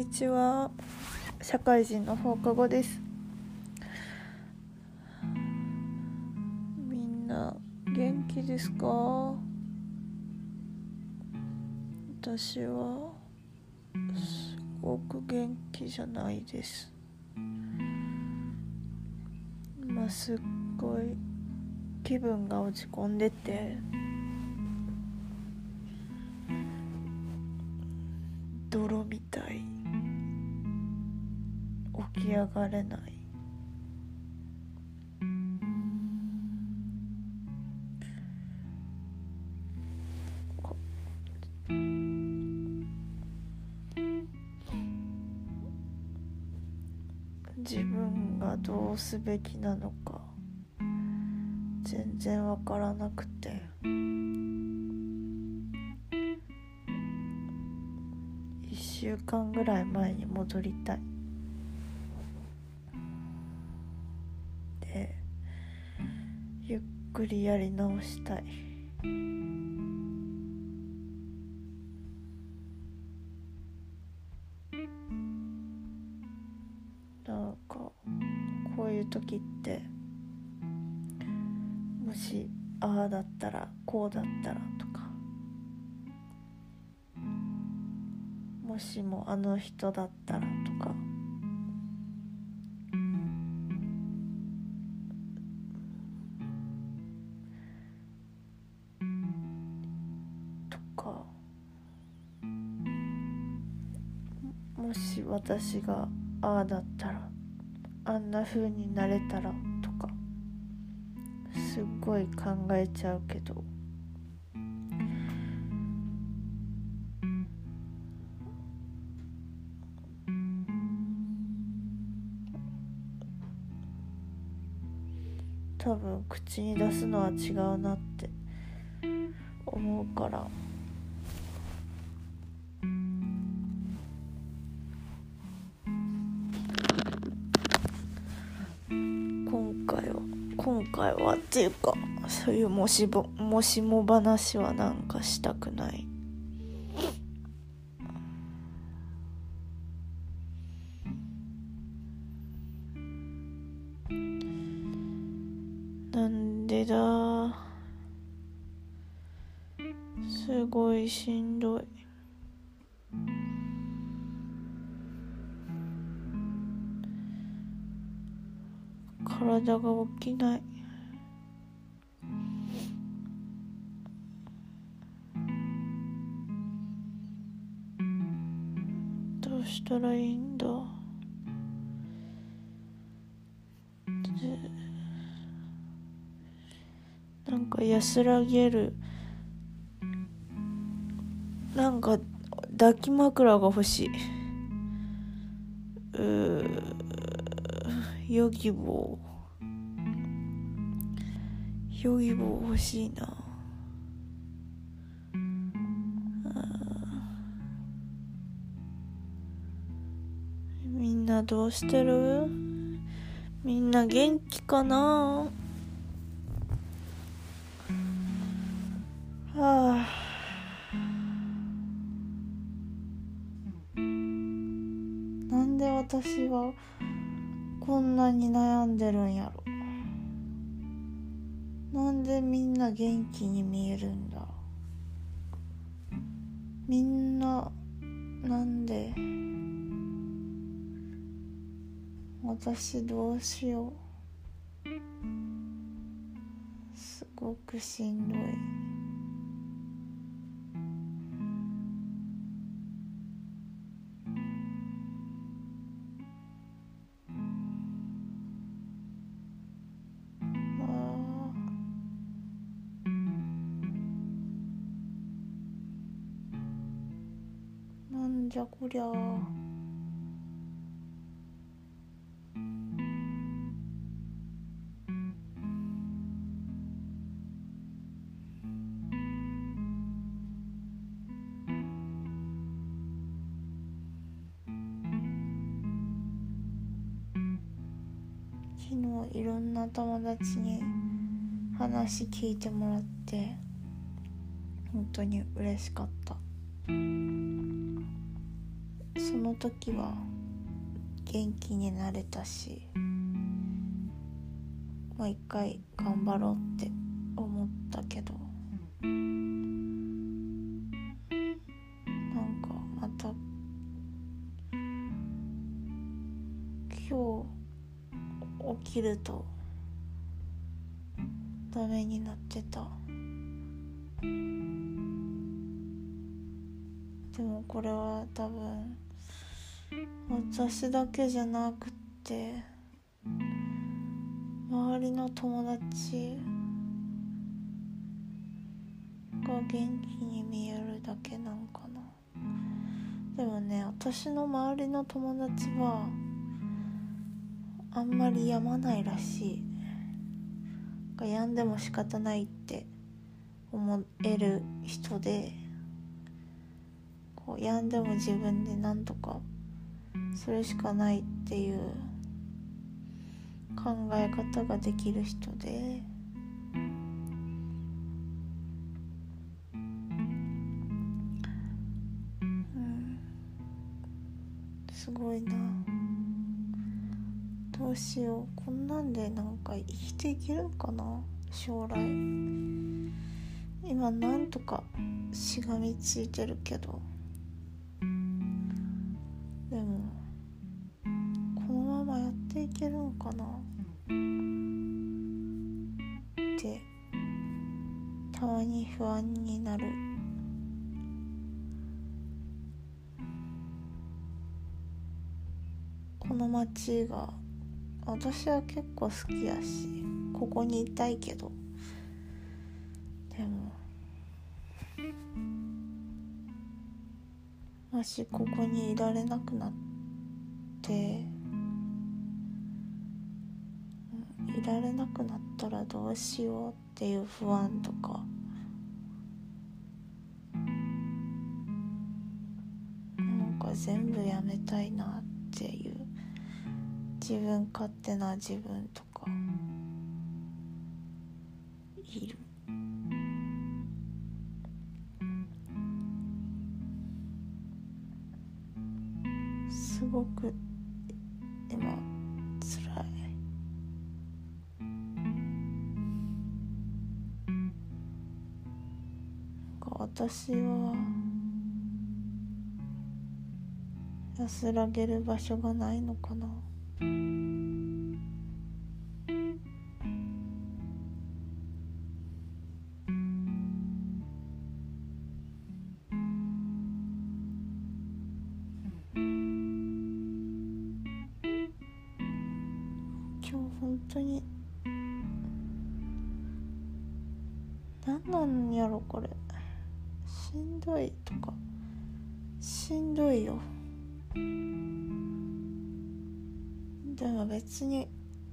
にちは。社会人の放課後です。みんな元気ですか？私はすごく元気じゃないです。今すっごい気分が落ち込んでてがれない。自分がどうすべきなのか全然わからなくて。1週間ぐらい前に戻りたい。やり直したい。なんかこういう時ってもしああだったらこうだったらとか。もしもあの人だったらとか。私がああだったらあんな風になれたらとかすっごい考えちゃうけど。多分口に出すのは違うなって思うから。ていうかそういうもしぼもしも話はなんかしたくない。なんでだ？すごいしんどい。体が起きない。たらいいんだでなんか安らげる。なんか抱き枕が欲しい。うーヨギボー。ヨギボー欲しいな。どうしてる？みんな元気かな？はあ。なんで私はこんなに悩んでるんやろ？なんでみんな元気に見えるんだ？みんななんで？私どうしよう。すごくしんどい。あなんじゃこりゃ。昨日いろんな友達に話聞いてもらって本当に嬉しかった。その時は元気になれたしもう一回頑張ろうって思ったけどなんかまた今日起きるとダメになってた。でもこれは多分私だけじゃなくって周りの友達が元気に見えるだけなんかな。でもね私の周りの友達はあんまり病まないらしい。病んでも仕方ないって思える人でこう病んでも自分で何とかそれしかないっていう考え方ができる人で。しよう。こんなんでなんか生きていけるんかな？将来。今なんとかしがみついてるけど。でもこのままやっていけるんかな？ってたまに不安になる。この街が私は結構好きやしここにいたいけど。でももしここにいられなくなっていられなくなったらどうしようっていう不安とか。なんか全部やめたいなって。自分勝手な自分とかいる。すごく今辛い。なんか私は安らげる場所がないのかな本当に何なんやろこれ。しんどいとかしんどいよ。でも別に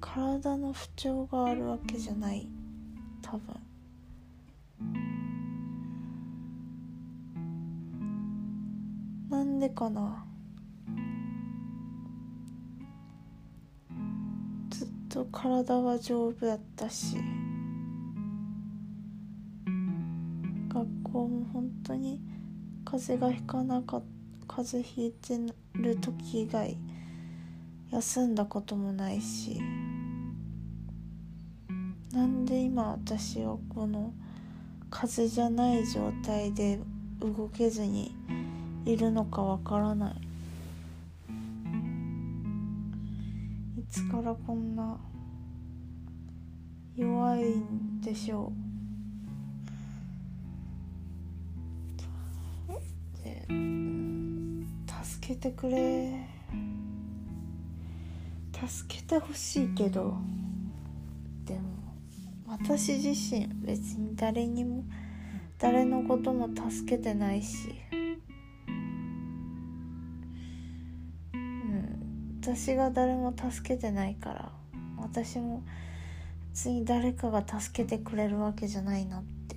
体の不調があるわけじゃない。多分。なんでかな。ずっと体は丈夫やったし。学校も本当に風邪がひかなか風邪ひいてる時以外休んだこともないしなんで今私はこの風邪じゃない状態で動けずにいるのかわからない。いつからこんな弱いんでしょう。助けてくれ。助けてほしいけど。でも私自身別に誰にも誰のことも助けてないし。うん。私が誰も助けてないから私も別に誰かが助けてくれるわけじゃないなって。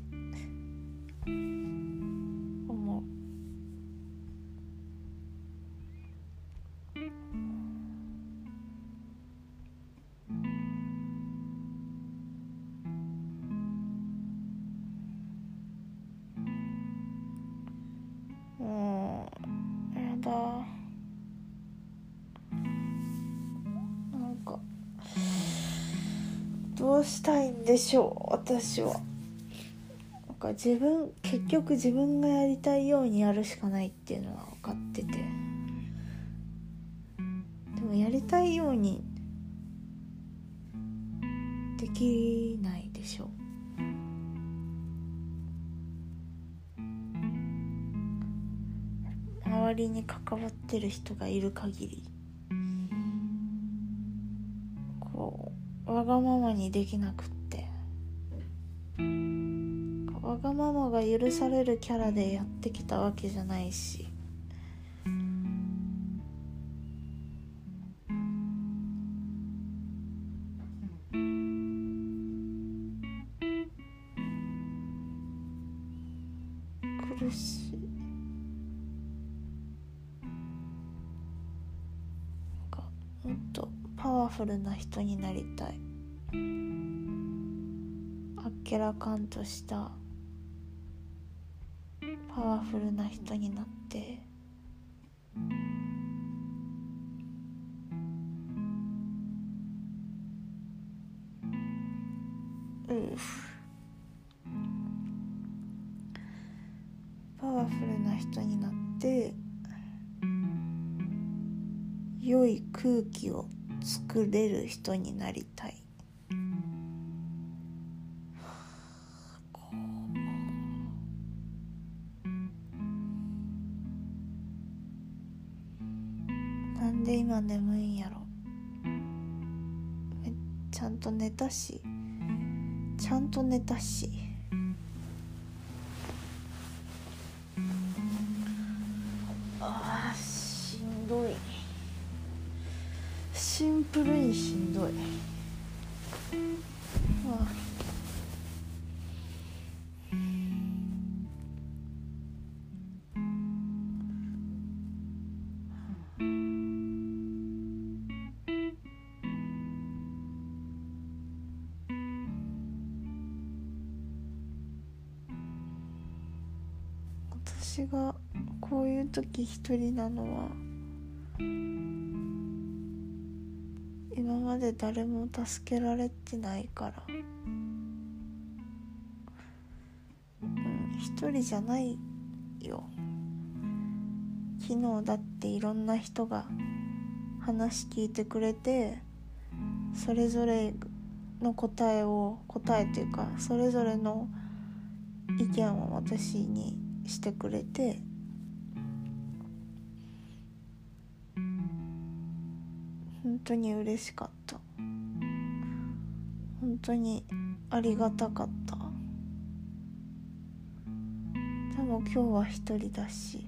どうしたいんでしょう私は。なんか自分結局自分がやりたいようにやるしかないっていうのは分かってて。でもやりたいようにできないでしょ周りに関わってる人がいる限り。がままにできなくって。わがままが許されるキャラでやってきたわけじゃないし。苦しい。なんかもっとパワフルな人になりたい。あっけらかんとしたパワフルな人になってうふパワフルな人になって良い空気を作れる人になりたいシンプルにしんどい。あ。私がこういう時一人なのはで誰も助けられてないから。うん一人じゃないよ。昨日だっていろんな人が話聞いてくれてそれぞれの答えを答えというかそれぞれの意見を私にしてくれて当に嬉しかった。本当にありがたかった。でも今日は一人だし。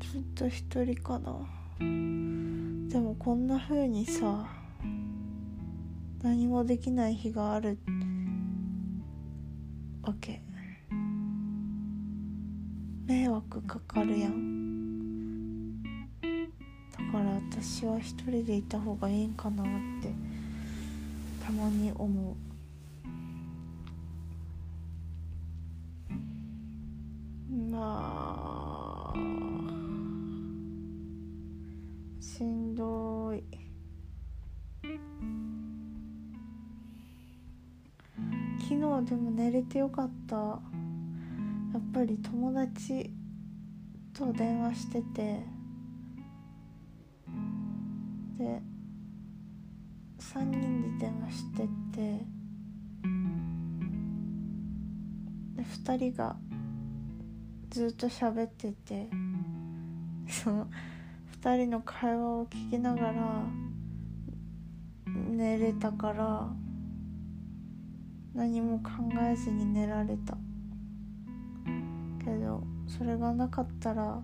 ずっと一人かな。でもこんな風にさ何もできない日があるわけ。迷惑かかるやん。だから私は一人でいた方がいいんかなってたまに思う。昨日でも寝れてよかった。やっぱり友達と電話してて。で3人で電話してて。で2人がずっと喋ってて。その2人の会話を聞きながら寝れたから。何も考えずに寝られた。けどそれがなかったら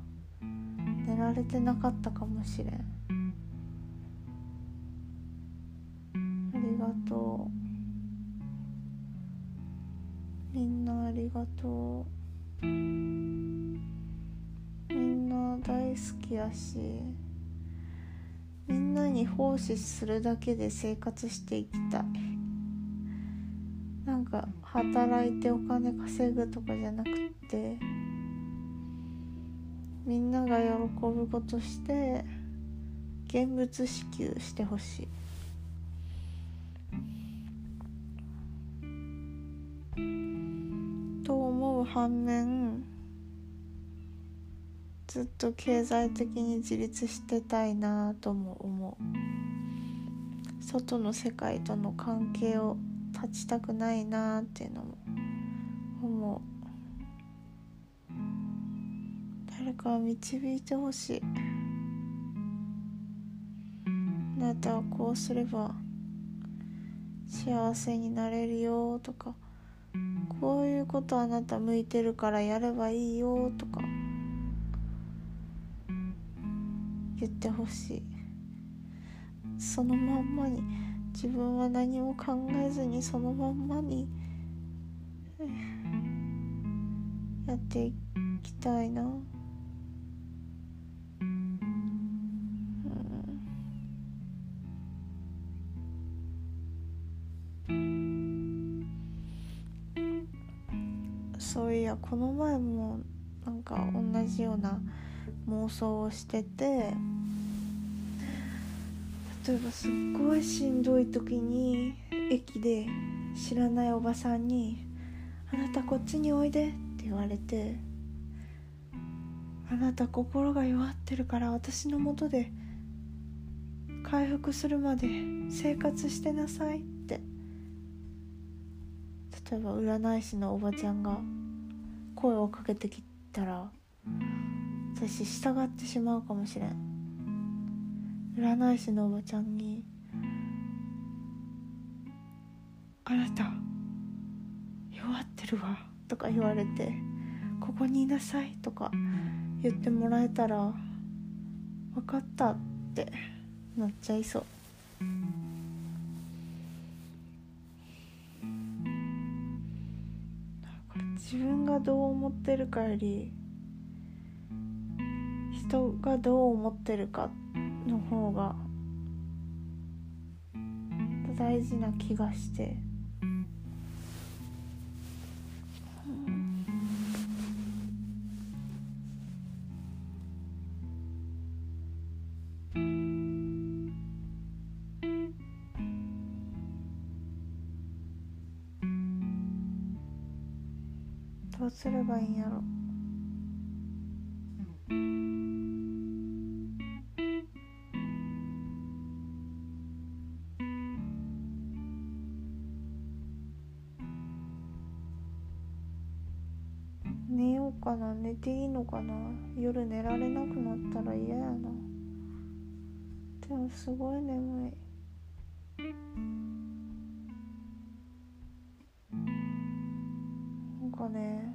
寝られてなかったかもしれん。ありがとう。みんなありがとう。みんな大好きやしみんなに奉仕するだけで生活していきたい。なんか働いてお金稼ぐとかじゃなくてみんなが喜ぶことして現物支給してほしい。と思う反面ずっと経済的に自立してたいなとも思う。外の世界との関係を断ちたくないなっていうのも思う。誰か導いてほしい。あなたはこうすれば幸せになれるよとかこういうことあなた向いてるからやればいいよとか言ってほしい。そのまんまに自分は何も考えずにそのまんまにやっていきたいな。そういやこの前もなんか同じような妄想をしてて例えばすっごいしんどい時に駅で知らないおばさんに「あなたこっちにおいで」って言われて「あなた心が弱ってるから私のもとで回復するまで生活してなさい」って。例えば占い師のおばちゃんが声をかけてきたら私従ってしまうかもしれん。占い師のおばちゃんに「あなた弱ってるわ」とか言われて「ここにいなさい」とか言ってもらえたら「分かった」ってなっちゃいそう。自分がどう思ってるかより人がどう思ってるかっての方が大事な気がして。うかな。寝ていいのかな。夜寝られなくなったら嫌やな。でもすごい眠い。なんかね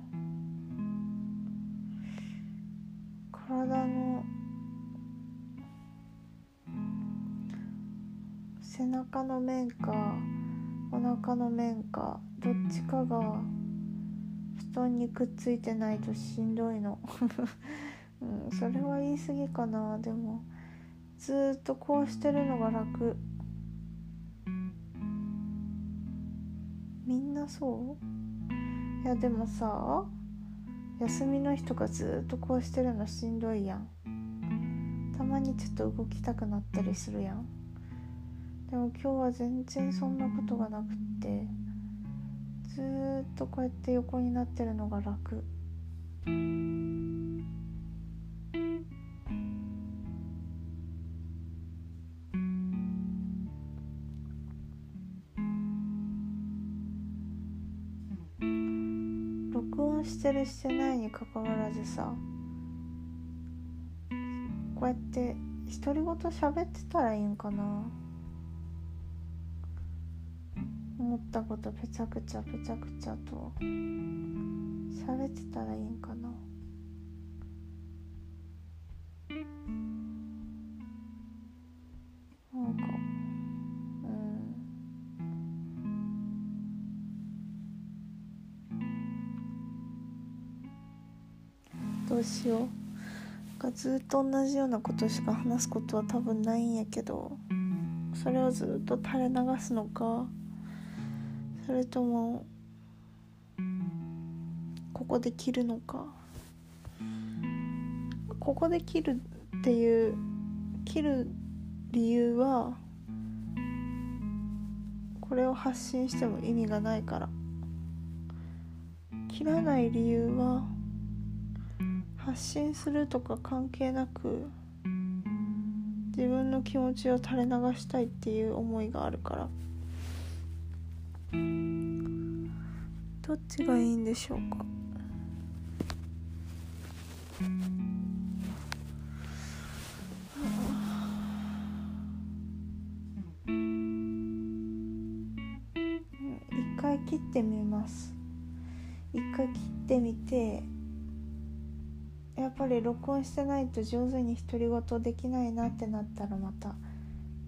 体の背中の面かお腹の面かどっちかが団にくっついてないとしんどいの、うん、それは言い過ぎかな。でもずっとこうしてるのが楽。みんなそう？いやでもさ休みの日とかずっとこうしてるのしんどいやん。たまにちょっと動きたくなったりするやん。でも今日は全然そんなことがなくって。ずっとこうやって横になってるのが楽。録音してるしてないにかかわらずさこうやって独り言喋ってたらいいんかな。思ったことぺちゃくちゃぺちゃくちゃと喋ってたらいいんかな。なんかうん。どうしよう。なんかずっと同じようなことしか話すことは多分ないんやけどそれをずっと垂れ流すのかそれともここで切るのか。ここで切るっていう切る理由はこれを発信しても意味がないから。切らない理由は発信するとか関係なく自分の気持ちを垂れ流したいっていう思いがあるから。どっちがいいんでしょうか？一回切ってみます。一回切ってみてやっぱり録音してないと上手に独り言できないなってなったらまた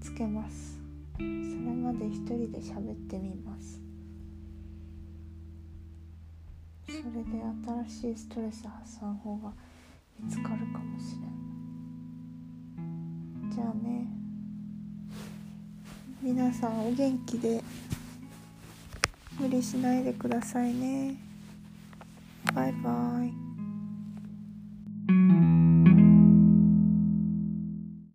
つけます。それまで一人で喋ってみます。それで新しいストレス発散法が見つかるかもしれん。じゃあね皆さんお元気で無理しないでくださいね。バイバイ。